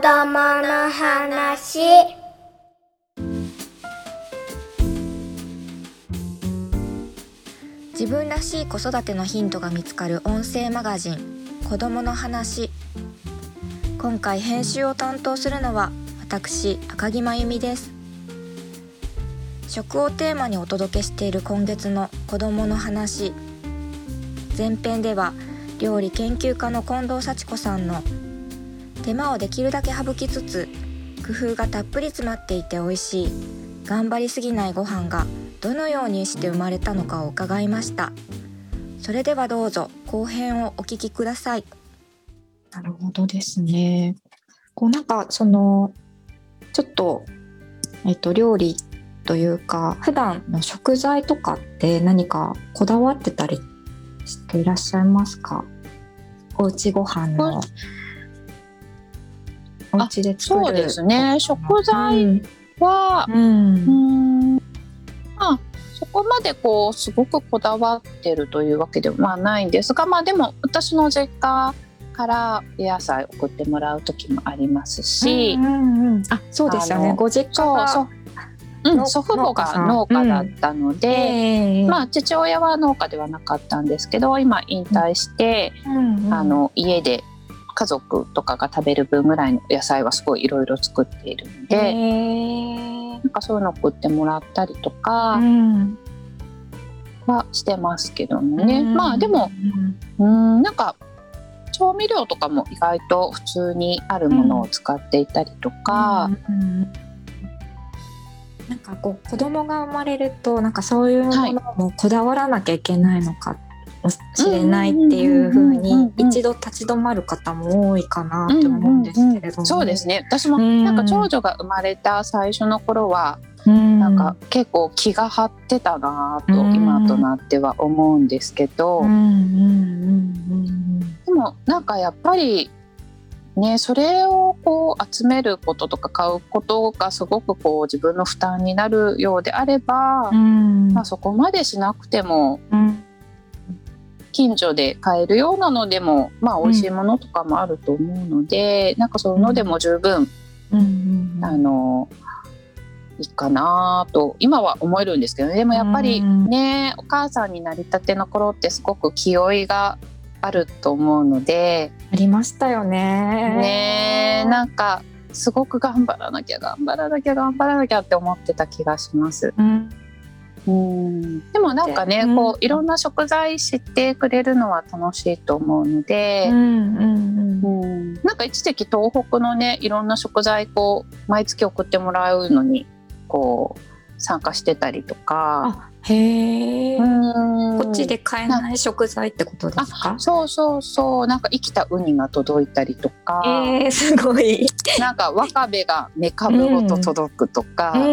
供の話。自分らしい子育てのヒントが見つかる音声マガジン子供の話。今回編集を担当するのは私赤木真由美です。食をテーマにお届けしている今月の子供の話。前編では料理研究家の近藤幸子さんの手間をできるだけ省きつつ工夫がたっぷり詰まっていて美味しい頑張りすぎないご飯がどのようにして生まれたのかを伺いましたそれではどうぞ後編をお聞きくださいなるほどですね。こうなんかそのちょっとえっと料理というか普段の食材とかって何かこだわってたりしていらっしゃいますか？おうちご飯のお家でそうですね。食材うん。は、うん。うーん。まあそこまでこうすごくこだわってるというわけではまあないんですがまあでも私の実家から野菜送ってもらう時もありますし、うんうんうん。あそうですよね。ご実家がそうん、の祖父母が農家だったので、ええ。まあ父親は農家ではなかったんですけど今引退して、うんうん。あの家で家族とかが食べる分ぐらいの野菜はすごいいろいろ作っているので、えなんかそういうの送ってもらったりとかうん。はしてますけどもね、うん。まあでもうん。なんか調味料とかも意外と普通にあるものを使っていたりとか、うんうんなんかこう子供が生まれるとなんかそういうものもこだわらなきゃいけないのかもしれないっていうふうにうん一度立ち止まる方も多いかなって思うんですけれども、そうですね。私もうん。なんか長女が生まれた最初の頃はうん。なんか結構気が張ってたなとうん。今となっては思うんですけど、でもなんかやっぱりねそれをこう集めることとか買うことがすごくこう自分の負担になるようであれば、うん。まあ、そこまでしなくてもうん近所で買えるようなのでもまあ美味しいものとかもあると思うので、なんかそういうのでも十分、うんうんあのいいかなと今は思えるんですけどねでもやっぱりうんね、お母さんになりたての頃ってすごく気負いがあると思うので。ありましたよね。ねえなんかすごく頑張らなきゃ頑張らなきゃ頑張らなきゃって思ってた気がします。うんうん。でもなんかね、うん。こういろんな食材知ってくれるのは楽しいと思うのでう、んうんうんうん。なんか一時期東北のねいろんな食材こう毎月送ってもらうのにこう参加してたりとか。あへえ、うん。こっちで買えない食材ってことですか？そうそうそう。なんか生きたウニが届いたりとか、えー、すごい。なんかわかめがメカブごと届くとか、うんう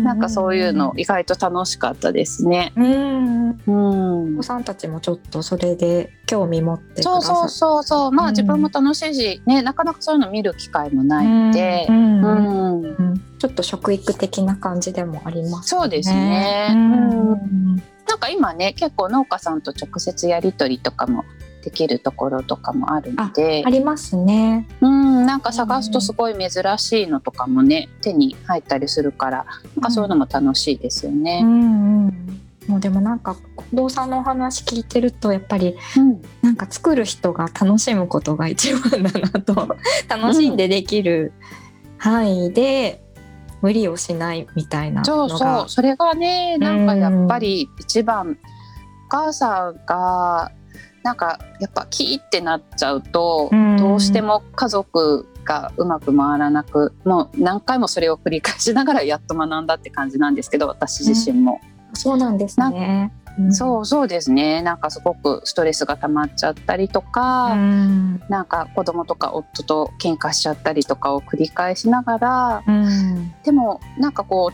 んなんかそういうの意外と楽しかったですね。うん。うんお子、さんたちもちょっとそれで興味持ってくそうそうそうそう。まあうん。自分も楽しいし、ねなかなかそういうの見る機会もないので。う、んううんん。うんちょっと食育的な感じでもありますね。そうですねうんなんか今ね結構農家さんと直接やり取りとかもできるところとかもあるのでありますね。うんなんか探すとすごい珍しいのとかもね手に入ったりするからなんかそういうのも楽しいですようね。んうん。もうでもなんか近藤さんのお話聞いてるとやっぱりうんなんか作る人が楽しむことが一番だなと楽しんでできる範囲で無理をしないみたいなそうのがそうそれがねなんかやっぱり一番お母さんがなんかやっぱキーってなっちゃうとうん。どうしても家族がうまく回らなくもう何回もそれを繰り返しながらやっと学んだって感じなんですけど私自身も、そうなんですね。うん。そうそうですね。なんかすごくストレスが溜まっちゃったりとか、うん。なんか子供とか夫と喧嘩しちゃったりとかを繰り返しながらうん。でもなんかこ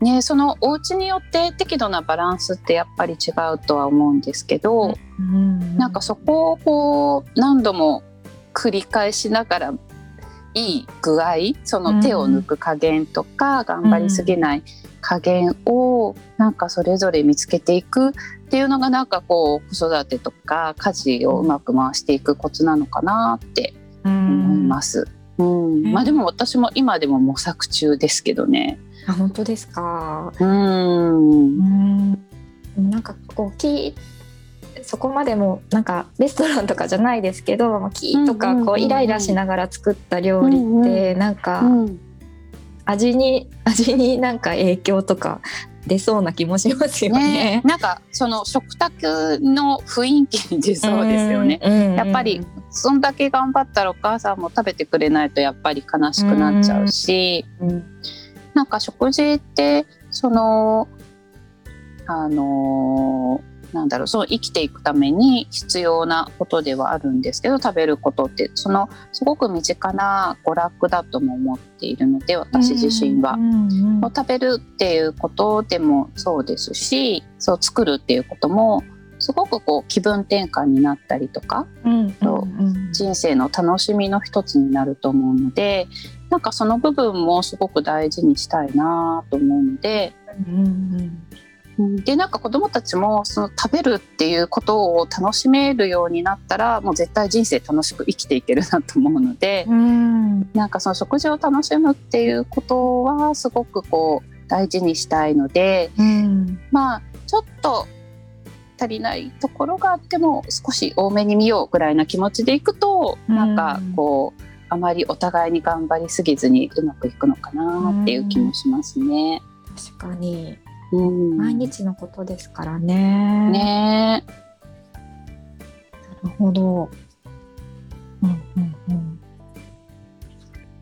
うねそのお家によって適度なバランスってやっぱり違うとは思うんですけど、うん。なんかそこをこう何度も繰り返しながらいい具合その手を抜く加減とか、頑張りすぎない加減をなんかそれぞれ見つけていくっていうのがなんかこう子育てとか家事をうまく回していくコツなのかなって思います。ううん、まあでも私も今でも模索中ですけどね。あ本当ですか？うん。うん。なんかこうきそこまでもなんかレストランとかじゃないですけどまあ木とかこうんイライラしながら作った料理うんってなんかうん味に味になんか影響とか出そうな気もしますよねね。なんかその食卓の雰囲気に出そうですよね。うん。やっぱりそんだけ頑張ったらお母さんも食べてくれないとやっぱり悲しくなっちゃうし、うんなんか食事ってそのあのーなんだろうそう生きていくために必要なことではあるんですけど食べることってそのすごく身近な娯楽だとも思っているので私自身は。うんうんを食べるっていうことでもそうですしそう作るっていうこともすごくこう気分転換になったりとかうんそううん人生の楽しみの一つになると思うのでなんかその部分もすごく大事にしたいなと思うので。うんうんでなんか子どもたちもその食べるっていうことを楽しめるようになったらもう絶対人生楽しく生きていけるなと思うのでうん。なんかその食事を楽しむっていうことはすごくこう大事にしたいのでうん。まあちょっと足りないところがあっても少し多めに見ようぐらいな気持ちでいくと、うん。なんかこうあまりお互いに頑張りすぎずにうまくいくのかなっていう気もしますね。確かにうん、毎日のことですからね。ねなるほど。うんうんうん。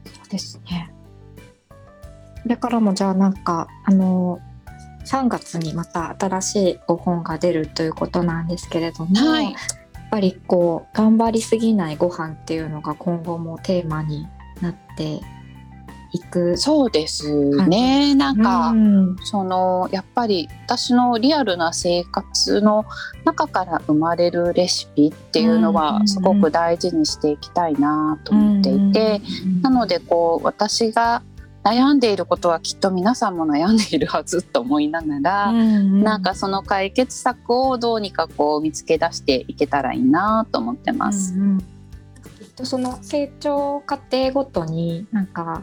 そうですね。これからもじゃあなんかあの3月にまた新しいご本が出るということなんですけれども、はいやっぱりこう頑張りすぎないご飯っていうのが今後もテーマになっていく。そうですね。なんか、うんそのやっぱり私のリアルな生活の中から生まれるレシピっていうのうんうんうんはすごく大事にしていきたいなと思っていて、なのでこう私が悩んでいることはきっと皆さんも悩んでいるはずと思いながら、なんかその解決策をどうにかこう見つけ出していけたらいいなと思ってます。うんうんきっとその成長過程ごとになんか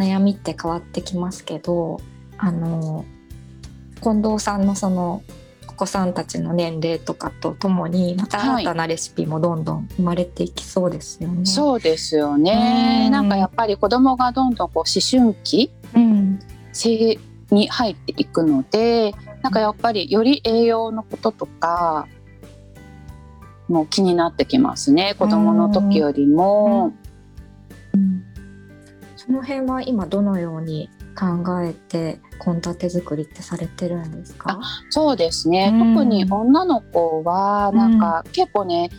悩みって変わってきますけどあの近藤さんのそのお子さんたちの年齢とかとともにまたはい新たなレシピもどんどん生まれていきそうですよね。そうですよね。うんなんかやっぱり子供がどんどんこう思春期うん性に入っていくのでなんかやっぱりより栄養のこととかもう気になってきますね子供の時よりも。その辺は今どのように考えて献立作りってされてるんですか？そうですね、うん。特に女の子はなんか結構ね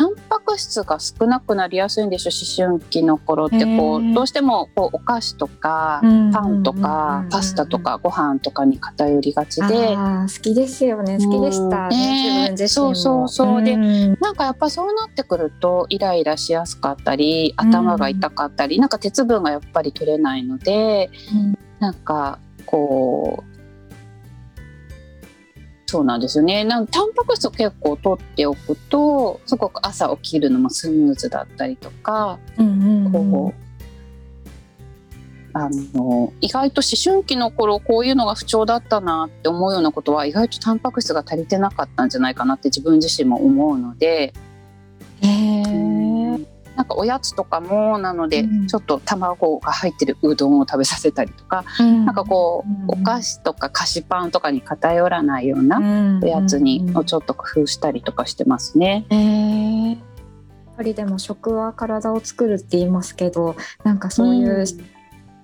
タンパク質が少なくなりやすいんですよ思春期の頃って。こうどうしてもこうお菓子とかうん。パンとかパスタとかご飯とかに偏りがちで。好きですよね。好きでしたうんね、ね。自分自身も。そうそうそう。でん。なんかやっぱそうなってくるとイライラしやすかったり頭が痛かったり、なんか鉄分がやっぱり取れないので、うん。なんかこうそうなんですよね。なんタンパク質を結構取っておくとすごく朝起きるのもスムーズだったりとか、うんうんこうあの意外と思春期の頃こういうのが不調だったなって思うようなことは意外とタンパク質が足りてなかったんじゃないかなって自分自身も思うので。へーなんかおやつとかもなので、うん。ちょっと卵が入ってるうどんを食べさせたりとか、なんかこう、お菓子とか菓子パンとかに偏らないようなおやつにをちょっと工夫したりとかしてますね。やっぱりでも食は体を作るって言いますけどなんかそういう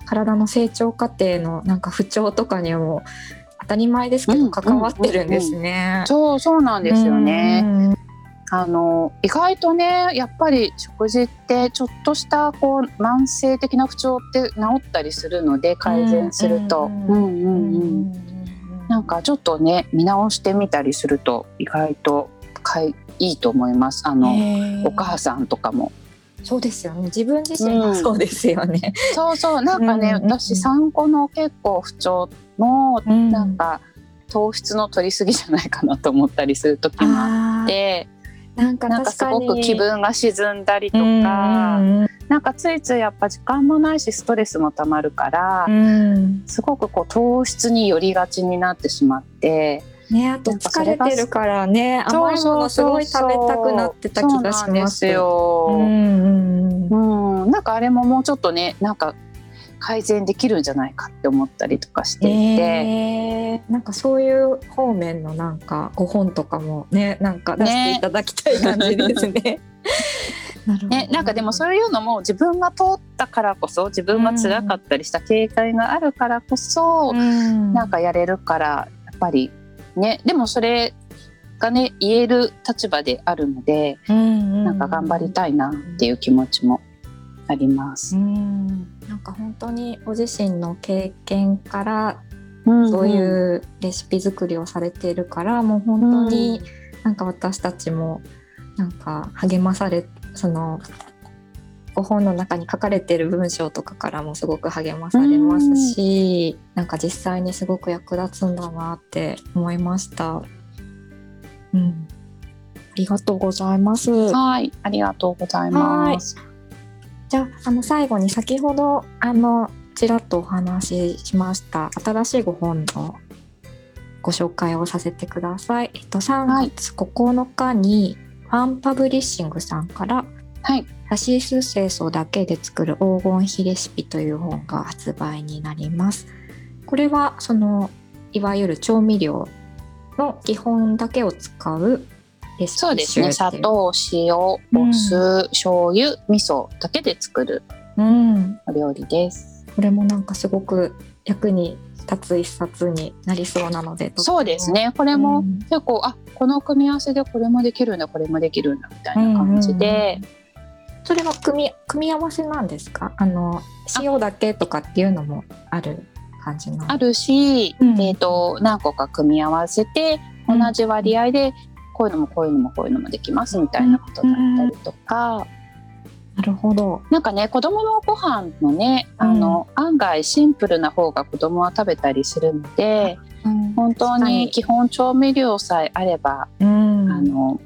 体の成長過程のなんか不調とかにも当たり前ですけうんど関わってるんですね。そうそうなんですよね。うんあの意外とねやっぱり食事ってちょっとしたこう慢性的な不調って治ったりするので改善すると。なんかちょっとね見直してみたりすると意外とかいいいと思います。あの、お母さんとかも。そうですよね。自分自身もそうですよね。そうそう。なんかね、うんうんうん。私産後の結構不調のうん。なんか糖質の取りすぎじゃないかなと思ったりする時もあってなんかなんかすごく気分が沈んだりとか、なんかついついやっぱ時間もないしストレスもたまるから、うん。すごくこう糖質に寄りがちになってしまって。ねあと疲れてるからね甘いものすごい食べたくなってた気がしますすよ。うん、なんかあれももうちょっとねなんか改善できるんじゃないかって思ったりとかしていて、えーなんかそういう方面のなんかご本とかもねなんか出していただきたい感じですね。なるほど。ね、なんかでもそういうのも自分が通ったからこそ自分が辛かったりした経験があるからこそ、うん。なんかやれるからやっぱりね。でもそれがね言える立場であるので、うん。なんか頑張りたいなっていう気持ちもあります。うんなんか本当にご自身の経験からうんそういうレシピ作りをされているから、もう本当になんか私たちもなんか励まされそのご本の中に書かれている文章とかからもすごく励まされますし、なんか実際にすごく役立つんだなって思いました。うん、ありがとうございます。はい、ありがとうございます。じゃああの最後に先ほどあのちらっとお話ししました新しいご本のご紹介をさせてください。えっと3月9日にファンパブリッシングさんからはい、サシス清楚だけで作る黄金比レシピという本が発売になります。これはそのいわゆる調味料の基本だけを使うレシピ集そうですね。砂糖、塩、お酢、醤油、味噌だけで作るうん、お料理です。これもなんかすごく役に立つ一冊になりそうなのでそうです。ね。これとてもうん。結構あこの組み合わせでこれもできるんだこれもできるんだみたいな感じで、それは組み組み合わせなんですか？あの塩だけとかっていうのもある感じなの。あるし、うん。えっ、と何個か組み合わせて同じ割合でこういうのもこういうのもこういうのもできますみたいなことだったりとか、なるほど。なんかね子供のご飯のねあの、案外シンプルな方が子供は食べたりするので本当に。基本調味料さえあれば、うん。あの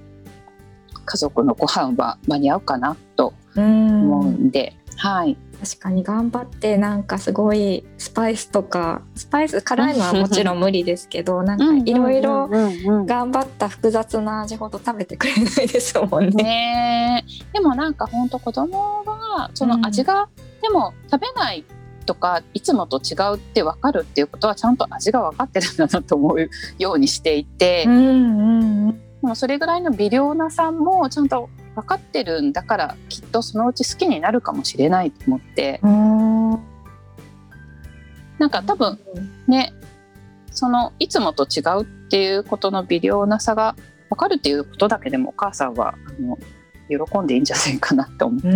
家族のご飯は間に合うかなとうん。思うんで、はい確かに頑張ってなんかすごいスパイスとかスパイス辛いのはもちろん無理ですけど なんかいろいろうんうんうん頑張った複雑な味ほど食べてくれないですもんね。ねえ。でもなんか本当子供がその味が、でも食べないとかいつもと違うって分かるっていうことはちゃんと味が分かってるんだなと思うようにしていて、うんうんうん。でもそれぐらいの微量なさもちゃんと分かってるんだからきっとそのうち好きになるかもしれないと思って。うん。なんか多分ねそのいつもと違うっていうことの微量なさが分かるっていうことだけでもお母さんはあの喜んでいいんじゃないかなと思う。うー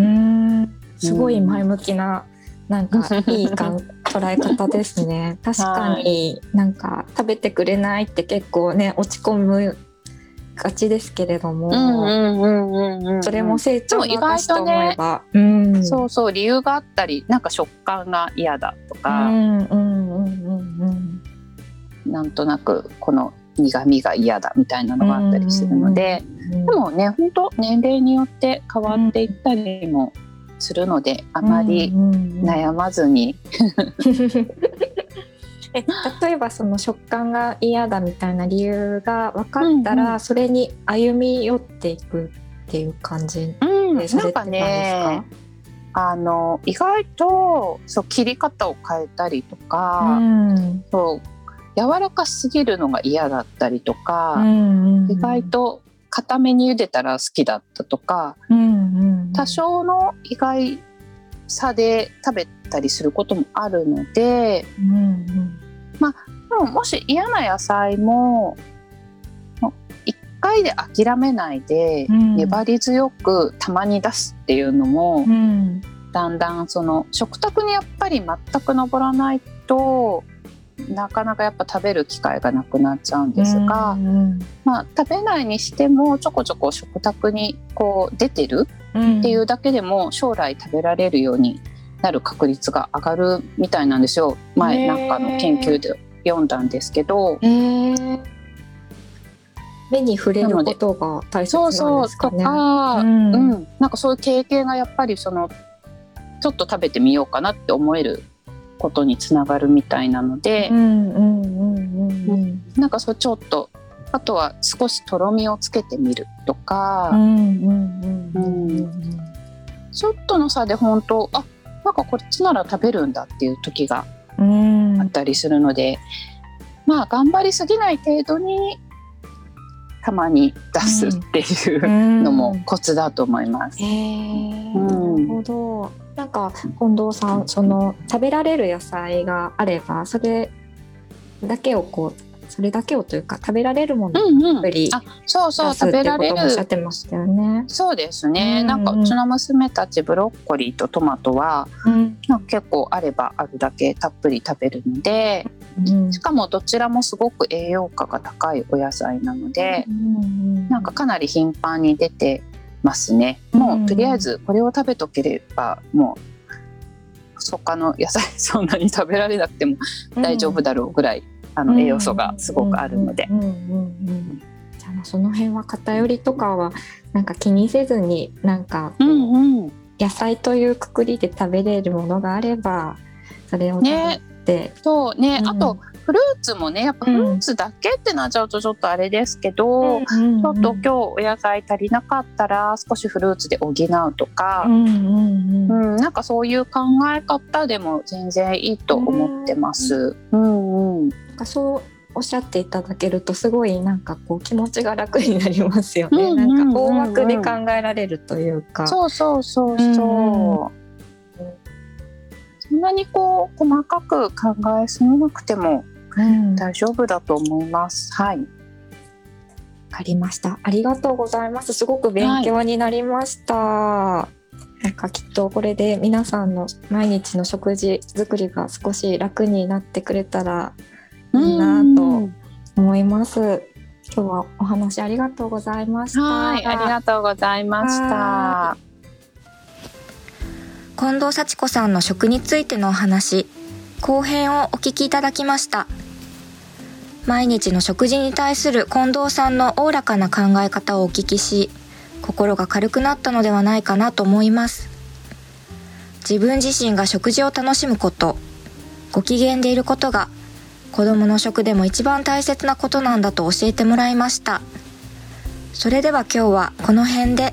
ん。すごい前向きな、なんかいいかん捉え方ですね。確かになんか食べてくれないって結構ね落ち込むがちですけれども、それも成長の証と思えば、うん。そうそう理由があったりなんか食感が嫌だとうか、んうんうんうん。なんとなくこの苦味が嫌だみたいなのがあったりするので、うんでもね本当年齢によって変わっていったりもするので、あまり悩まずに、え例えばその食感が嫌だみたいな理由が分かったら、うんうん。それに歩み寄っていくっていう感じうんでされてたんなんか？ですかねあの意外とそう切り方を変えたりとか、うん。そう柔らかすぎるのが嫌だったりとか、うんうん意外と固めに茹でたら好きだったとか、うんうん。多少の意外さで食べたりすることもあるのでうんうんでももし嫌な野菜ももう一回で諦めないで、うん。粘り強くたまに出すっていうのも、うん。だんだんその食卓にやっぱり全く上らないとなかなかやっぱ食べる機会がなくなっちゃうんですが、うん。まあ、食べないにしてもちょこちょこ食卓にこう出てるうん。っていうだけでも将来食べられるようになる確率が上がるみたいなんですよ。前なんかの研究で読んだんですけど。えー。目に触れることが大切そうなんですかね。か、うう。ん。ん。なんかそういう経験がやっぱりそのちょっと食べてみようかなって思えることにつながるみたいなので、うんうんうんうんうん。なんかそうちょっとあとは少しとろみをつけてみるとか、うんうんうん。うん。ちょっとの差で本当あなんかこっちなら食べるんだっていう時がうんあったりするので、まあ頑張りすぎない程度にたまに出すっていうのもコツだと思います。へえ、うんなるほど。なんか近藤さんその食べられる野菜があればそれだけをこうそれだけをというか食べられるものをうんうん。たっぷりあそうそう出すっていう食べられこともおっしゃるってましたよね。そうですね、うん。なんかうちの娘たちブロッコリーとトマトはうん。結構あればあるだけたっぷり食べるのでうん。しかもどちらもすごく栄養価が高いお野菜なので、うんなんかかなり頻繁に出てますね。もうとりあえずこれを食べとければもう他の野菜 そんなに食べられなくても大丈夫だろうぐらい、あの栄養素がすごくあるので。うんうんうんうん。じゃあまあその辺は偏りとかはなんか気にせずになんかこううんうん、野菜というくくりで食べれるものがあればそれを食べて、そうね、うん。あとフルーツもねやっぱフルーツだけってなっちゃうとちょっとあれですけど、ちちょょっと今日お野菜足りなかったら少しフルーツで補うとか、うんうんうん。うんなんかそういう考え方でも全然いいと思ってます。うんうんなんかそうおっしゃっていただけるとすごいなんかこう気持ちが楽になりますよね。うんうんうんうんなんか大枠で考えられるというか。そうそうそうそう。そんなにこう細かく考えすぎなくてもうん大丈夫だと思います。はい。わかりました。ありがとうございます。すごく勉強になりました。なんかきっとこれで皆さんの毎日の食事作りが少し楽になってくれたらいいなと思います。今日はお話ありがとうございました。はい、ありがとうございましたは。近藤幸子さんの食についてのお話後編をお聞きいただきました毎日の食事に対する近藤さんのおおらかな考え方をお聞きし心が軽くなったのではないかなと思います自分自身が食事を楽しむことご機嫌でいることが子供の食でも一番大切なことなんだと教えてもらいました。それでは今日はこの辺で。